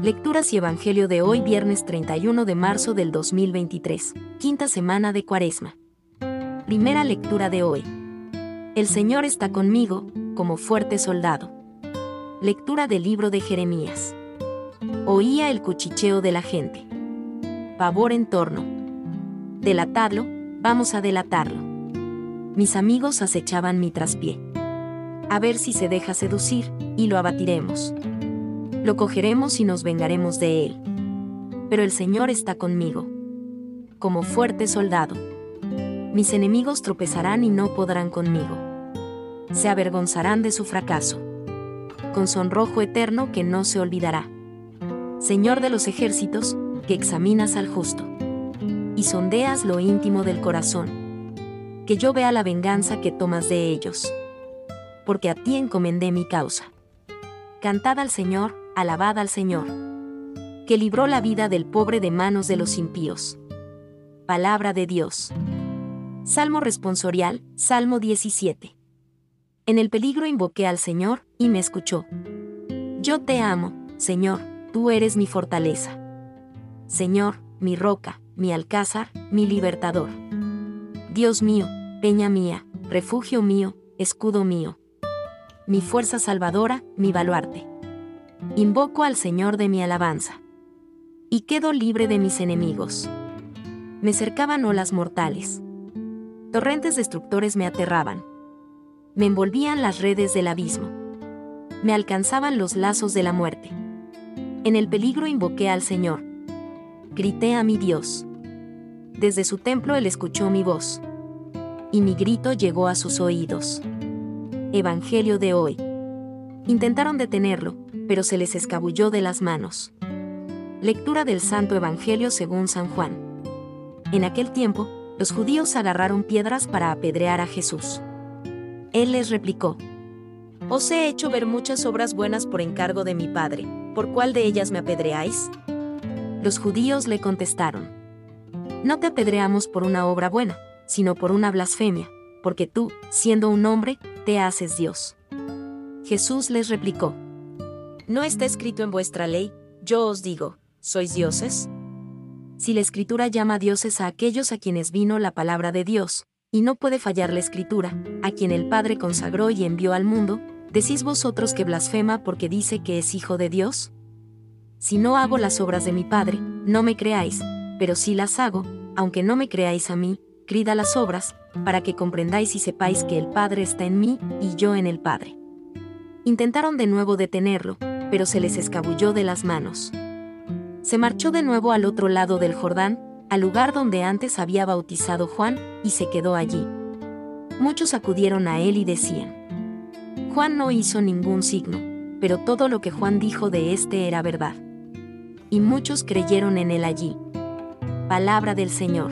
Lecturas y Evangelio de hoy viernes 31 de marzo del 2023, quinta semana de Cuaresma. Primera lectura de hoy. El Señor está conmigo, como fuerte soldado. Lectura del libro de Jeremías. Oía el cuchicheo de la gente. Pavor en torno. Delatarlo, vamos a delatarlo. Mis amigos acechaban mi traspié. A ver si se deja seducir, y lo abatiremos lo cogeremos y nos vengaremos de él. Pero el Señor está conmigo. Como fuerte soldado. Mis enemigos tropezarán y no podrán conmigo. Se avergonzarán de su fracaso. Con sonrojo eterno que no se olvidará. Señor de los ejércitos, que examinas al justo. Y sondeas lo íntimo del corazón. Que yo vea la venganza que tomas de ellos. Porque a ti encomendé mi causa. Cantad al Señor, alabad al Señor, que libró la vida del pobre de manos de los impíos. Palabra de Dios. Salmo responsorial, Salmo 17. En el peligro invoqué al Señor, y me escuchó. Yo te amo, Señor, tú eres mi fortaleza. Señor, mi roca, mi alcázar, mi libertador. Dios mío, peña mía, refugio mío, escudo mío. Mi fuerza salvadora, mi baluarte. Invoco al Señor de mi alabanza. Y quedo libre de mis enemigos. Me cercaban olas mortales. Torrentes destructores me aterraban. Me envolvían las redes del abismo. Me alcanzaban los lazos de la muerte. En el peligro invoqué al Señor. Grité a mi Dios. Desde su templo él escuchó mi voz. Y mi grito llegó a sus oídos. Evangelio de hoy. Intentaron detenerlo, pero se les escabulló de las manos. Lectura del Santo Evangelio según San Juan. En aquel tiempo, los judíos agarraron piedras para apedrear a Jesús. Él les replicó, Os he hecho ver muchas obras buenas por encargo de mi Padre, ¿por cuál de ellas me apedreáis? Los judíos le contestaron, No te apedreamos por una obra buena, sino por una blasfemia, porque tú, siendo un hombre, te haces Dios. Jesús les replicó, ¿No está escrito en vuestra ley, yo os digo, sois dioses? Si la escritura llama dioses a aquellos a quienes vino la palabra de Dios, y no puede fallar la escritura, a quien el Padre consagró y envió al mundo, ¿decís vosotros que blasfema porque dice que es hijo de Dios? Si no hago las obras de mi Padre, no me creáis, pero si las hago, aunque no me creáis a mí, crida las obras, para que comprendáis y sepáis que el Padre está en mí y yo en el Padre. Intentaron de nuevo detenerlo, pero se les escabulló de las manos. Se marchó de nuevo al otro lado del Jordán, al lugar donde antes había bautizado Juan, y se quedó allí. Muchos acudieron a él y decían, Juan no hizo ningún signo, pero todo lo que Juan dijo de éste era verdad. Y muchos creyeron en él allí. Palabra del Señor.